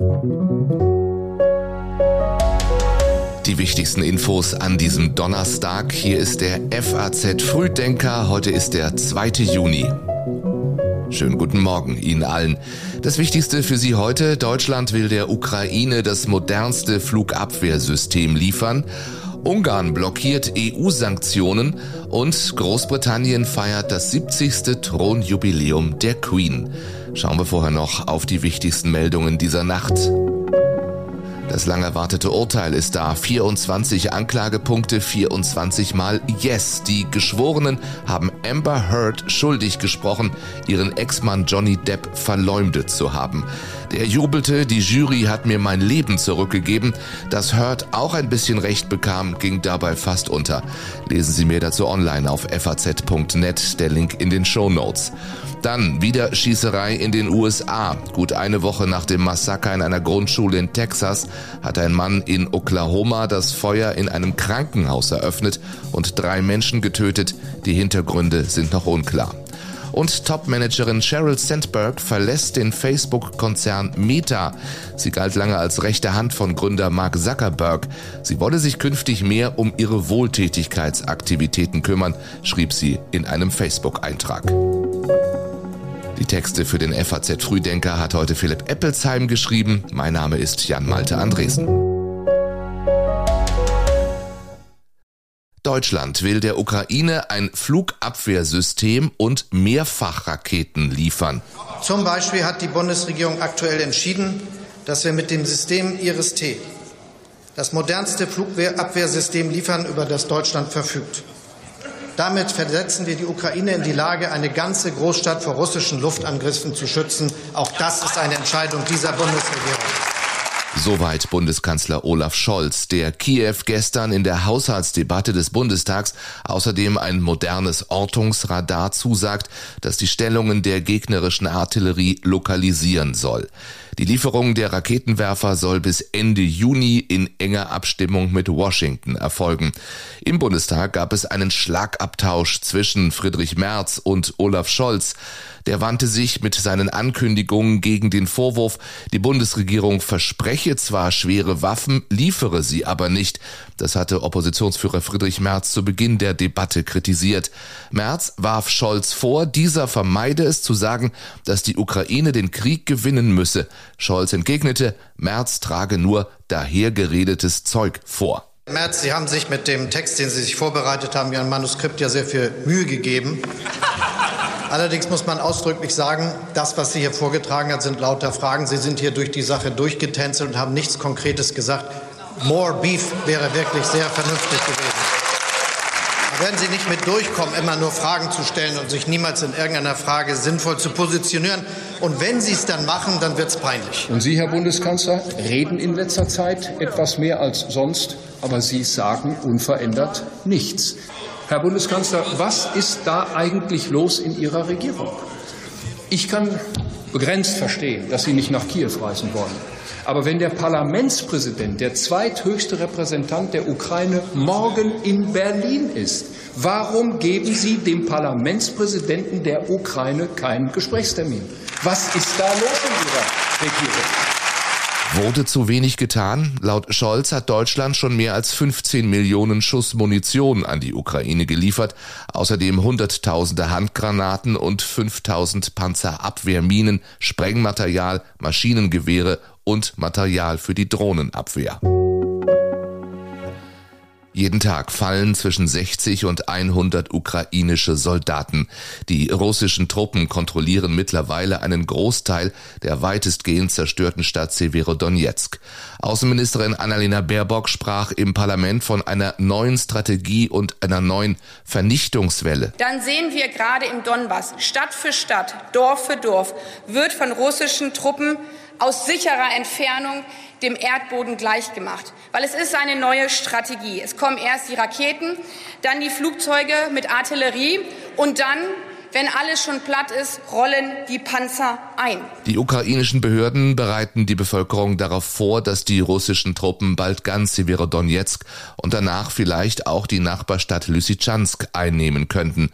Die wichtigsten Infos an diesem Donnerstag. Hier ist der FAZ Frühdenker. Heute ist der 2. Juni. Schönen guten Morgen Ihnen allen. Das Wichtigste für Sie heute. Deutschland will der Ukraine das modernste Flugabwehrsystem liefern. Ungarn blockiert EU-Sanktionen und Großbritannien feiert das 70. Thronjubiläum der Queen. Schauen wir vorher noch auf die wichtigsten Meldungen dieser Nacht. Das lang erwartete Urteil ist da. 24 Anklagepunkte, 24 mal Yes. Die Geschworenen haben Amber Heard schuldig gesprochen, ihren Ex-Mann Johnny Depp verleumdet zu haben. Der jubelte, die Jury hat mir mein Leben zurückgegeben. Dass Heard auch ein bisschen Recht bekam, ging dabei fast unter. Lesen Sie mir dazu online auf faz.net, der Link in den Show Notes. Dann wieder Schießerei in den USA. Gut eine Woche nach dem Massaker in einer Grundschule in Texas hat ein Mann in Oklahoma das Feuer in einem Krankenhaus eröffnet und drei Menschen getötet. Die Hintergründe sind noch unklar. Und Topmanagerin Sheryl Sandberg verlässt den Facebook-Konzern Meta. Sie galt lange als rechte Hand von Gründer Mark Zuckerberg. Sie wolle sich künftig mehr um ihre Wohltätigkeitsaktivitäten kümmern, schrieb sie in einem Facebook-Eintrag. Die Texte für den FAZ Frühdenker hat heute Philipp Eppelsheim geschrieben. Mein Name ist Jan Malte Andresen. Deutschland will der Ukraine ein Flugabwehrsystem und Mehrfachraketen liefern. Zum Beispiel hat die Bundesregierung aktuell entschieden, dass wir mit dem System IRIS-T das modernste Flugabwehrsystem liefern, über das Deutschland verfügt. Damit versetzen wir die Ukraine in die Lage, eine ganze Großstadt vor russischen Luftangriffen zu schützen. Auch das ist eine Entscheidung dieser Bundesregierung. Soweit Bundeskanzler Olaf Scholz, der Kiew gestern in der Haushaltsdebatte des Bundestags außerdem ein modernes Ortungsradar zusagt, das die Stellungen der gegnerischen Artillerie lokalisieren soll. Die Lieferung der Raketenwerfer soll bis Ende Juni in enger Abstimmung mit Washington erfolgen. Im Bundestag gab es einen Schlagabtausch zwischen Friedrich Merz und Olaf Scholz. Der wandte sich mit seinen Ankündigungen gegen den Vorwurf, die Bundesregierung verspreche zwar schwere Waffen, liefere sie aber nicht. Das hatte Oppositionsführer Friedrich Merz zu Beginn der Debatte kritisiert. Merz warf Scholz vor, dieser vermeide es zu sagen, dass die Ukraine den Krieg gewinnen müsse. Scholz entgegnete, Merz trage nur dahergeredetes Zeug vor. Merz, Sie haben sich mit dem Text, den Sie sich vorbereitet haben, Ihrem Manuskript ja sehr viel Mühe gegeben. Allerdings muss man ausdrücklich sagen, das, was Sie hier vorgetragen haben, sind lauter Fragen. Sie sind hier durch die Sache durchgetänzelt und haben nichts Konkretes gesagt. More Beef wäre wirklich sehr vernünftig gewesen. Werden Sie nicht mit durchkommen, immer nur Fragen zu stellen und sich niemals in irgendeiner Frage sinnvoll zu positionieren. Und wenn Sie es dann machen, dann wird es peinlich. Und Sie, Herr Bundeskanzler, reden in letzter Zeit etwas mehr als sonst, aber Sie sagen unverändert nichts. Herr Bundeskanzler, was ist da eigentlich los in Ihrer Regierung? Ich kann begrenzt verstehen, dass Sie nicht nach Kiew reisen wollen. Aber wenn der Parlamentspräsident, der zweithöchste Repräsentant der Ukraine, morgen in Berlin ist, warum geben Sie dem Parlamentspräsidenten der Ukraine keinen Gesprächstermin? Was ist da los in Ihrer Regierung? Wurde zu wenig getan? Laut Scholz hat Deutschland schon mehr als 15 Millionen Schuss Munition an die Ukraine geliefert, außerdem Hunderttausende Handgranaten und 5000 Panzerabwehrminen, Sprengmaterial, Maschinengewehre und Material für die Drohnenabwehr. Jeden Tag fallen zwischen 60 und 100 ukrainische Soldaten. Die russischen Truppen kontrollieren mittlerweile einen Großteil der weitestgehend zerstörten Stadt Severodonetsk. Außenministerin Annalena Baerbock sprach im Parlament von einer neuen Strategie und einer neuen Vernichtungswelle. Dann sehen wir gerade im Donbass, Stadt für Stadt, Dorf für Dorf, wird von russischen Truppen aus sicherer Entfernung dem Erdboden gleichgemacht. Weil es ist eine neue Strategie. Es kommen erst die Raketen, dann die Flugzeuge mit Artillerie und dann wenn alles schon platt ist, rollen die Panzer ein. Die ukrainischen Behörden bereiten die Bevölkerung darauf vor, dass die russischen Truppen bald ganz Severodonetsk und danach vielleicht auch die Nachbarstadt Lysychansk einnehmen könnten.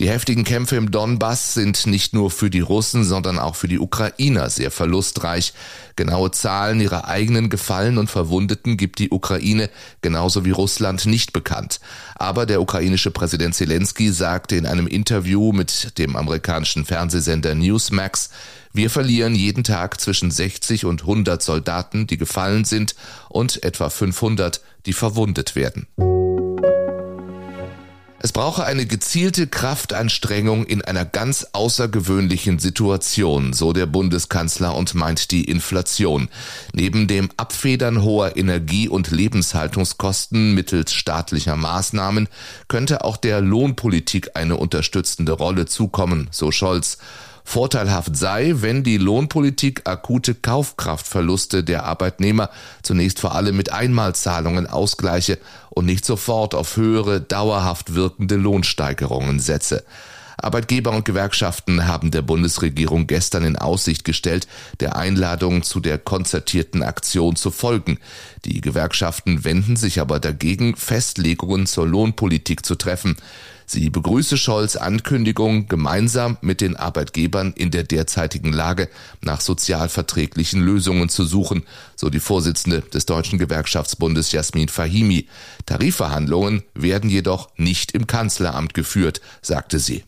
Die heftigen Kämpfe im Donbass sind nicht nur für die Russen, sondern auch für die Ukrainer sehr verlustreich. Genaue Zahlen ihrer eigenen Gefallen und Verwundeten gibt die Ukraine genauso wie Russland nicht bekannt. Aber der ukrainische Präsident Zelensky sagte in einem Interview mit dem amerikanischen Fernsehsender Newsmax, wir verlieren jeden Tag zwischen 60 und 100 Soldaten, die gefallen sind, und etwa 500, die verwundet werden. Es brauche eine gezielte Kraftanstrengung in einer ganz außergewöhnlichen Situation, so der Bundeskanzler und meint die Inflation. Neben dem Abfedern hoher Energie- und Lebenshaltungskosten mittels staatlicher Maßnahmen könnte auch der Lohnpolitik eine unterstützende Rolle zukommen, so Scholz. Vorteilhaft sei, wenn die Lohnpolitik akute Kaufkraftverluste der Arbeitnehmer zunächst vor allem mit Einmalzahlungen ausgleiche und nicht sofort auf höhere, dauerhaft wirkende Lohnsteigerungen setze. Arbeitgeber und Gewerkschaften haben der Bundesregierung gestern in Aussicht gestellt, der Einladung zu der konzertierten Aktion zu folgen. Die Gewerkschaften wenden sich aber dagegen, Festlegungen zur Lohnpolitik zu treffen. Sie begrüße Scholz Ankündigung, gemeinsam mit den Arbeitgebern in der derzeitigen Lage nach sozialverträglichen Lösungen zu suchen, so die Vorsitzende des Deutschen Gewerkschaftsbundes Jasmin Fahimi. Tarifverhandlungen werden jedoch nicht im Kanzleramt geführt, sagte sie.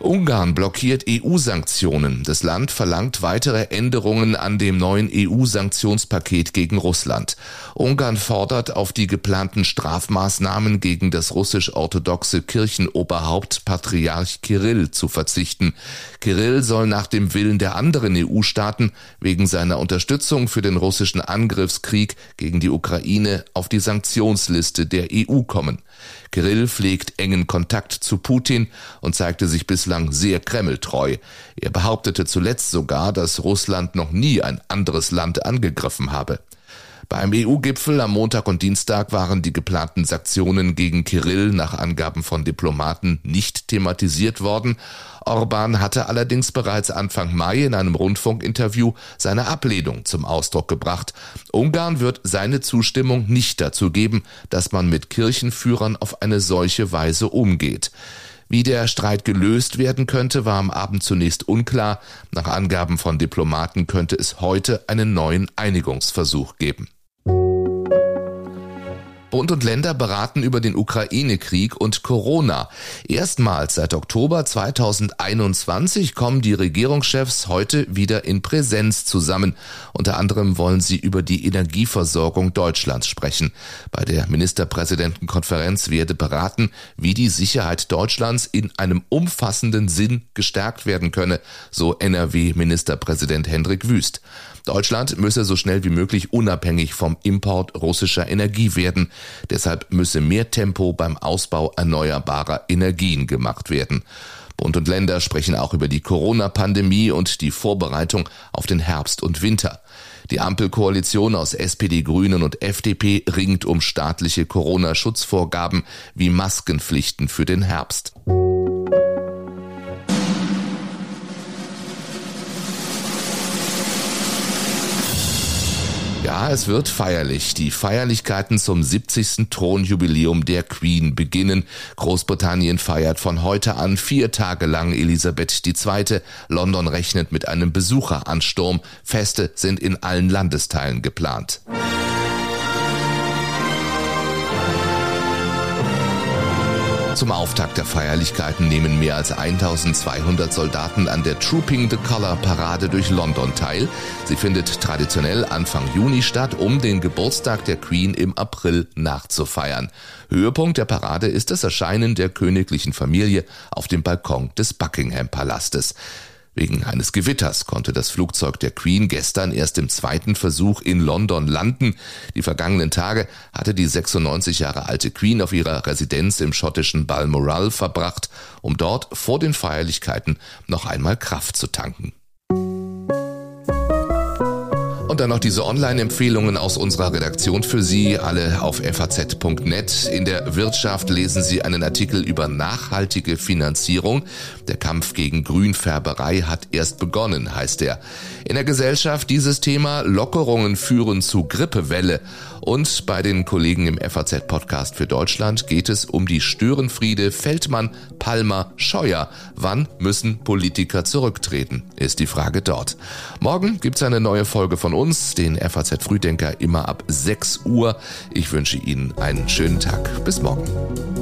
Ungarn blockiert EU-Sanktionen. Das Land verlangt weitere Änderungen an dem neuen EU-Sanktionspaket gegen Russland. Ungarn fordert, auf die geplanten Strafmaßnahmen gegen das russisch-orthodoxe Kirchenoberhaupt Patriarch Kirill zu verzichten. Kirill soll nach dem Willen der anderen EU-Staaten wegen seiner Unterstützung für den russischen Angriffskrieg gegen die Ukraine auf die Sanktionsliste der EU kommen. Kirill pflegt engen Kontakt zu Putin und zeigte sich bislang sehr kremltreu. Er behauptete zuletzt sogar, dass Russland noch nie ein anderes Land angegriffen habe. Beim EU-Gipfel am Montag und Dienstag waren die geplanten Sanktionen gegen Kirill nach Angaben von Diplomaten nicht thematisiert worden. Orban hatte allerdings bereits Anfang Mai in einem Rundfunkinterview seine Ablehnung zum Ausdruck gebracht. Ungarn wird seine Zustimmung nicht dazu geben, dass man mit Kirchenführern auf eine solche Weise umgeht. Wie der Streit gelöst werden könnte, war am Abend zunächst unklar. Nach Angaben von Diplomaten könnte es heute einen neuen Einigungsversuch geben. Bund und Länder beraten über den Ukraine-Krieg und Corona. Erstmals seit Oktober 2021 kommen die Regierungschefs heute wieder in Präsenz zusammen. Unter anderem wollen sie über die Energieversorgung Deutschlands sprechen. Bei der Ministerpräsidentenkonferenz werde beraten, wie die Sicherheit Deutschlands in einem umfassenden Sinn gestärkt werden könne, so NRW-Ministerpräsident Hendrik Wüst. Deutschland müsse so schnell wie möglich unabhängig vom Import russischer Energie werden. Deshalb müsse mehr Tempo beim Ausbau erneuerbarer Energien gemacht werden. Bund und Länder sprechen auch über die Corona-Pandemie und die Vorbereitung auf den Herbst und Winter. Die Ampelkoalition aus SPD, Grünen und FDP ringt um staatliche Corona-Schutzvorgaben wie Maskenpflichten für den Herbst. Ja, es wird feierlich. Die Feierlichkeiten zum 70. Thronjubiläum der Queen beginnen. Großbritannien feiert von heute an vier Tage lang Elisabeth II. London rechnet mit einem Besucheransturm. Feste sind in allen Landesteilen geplant. Zum Auftakt der Feierlichkeiten nehmen mehr als 1200 Soldaten an der Trooping the Color Parade durch London teil. Sie findet traditionell Anfang Juni statt, um den Geburtstag der Queen im April nachzufeiern. Höhepunkt der Parade ist das Erscheinen der königlichen Familie auf dem Balkon des Buckingham Palastes. Wegen eines Gewitters konnte das Flugzeug der Queen gestern erst im zweiten Versuch in London landen. Die vergangenen Tage hatte die 96 Jahre alte Queen auf ihrer Residenz im schottischen Balmoral verbracht, um dort vor den Feierlichkeiten noch einmal Kraft zu tanken. Dann noch diese Online-Empfehlungen aus unserer Redaktion für Sie, alle auf faz.net. In der Wirtschaft lesen Sie einen Artikel über nachhaltige Finanzierung. Der Kampf gegen Grünfärberei hat erst begonnen, heißt er. In der Gesellschaft dieses Thema Lockerungen führen zu Grippewelle. Und bei den Kollegen im FAZ-Podcast für Deutschland geht es um die Störenfriede Feldmann, Palmer, Scheuer. Wann müssen Politiker zurücktreten, ist die Frage dort. Morgen gibt's eine neue Folge von uns, den FAZ Frühdenker, immer ab 6 Uhr. Ich wünsche Ihnen einen schönen Tag. Bis morgen.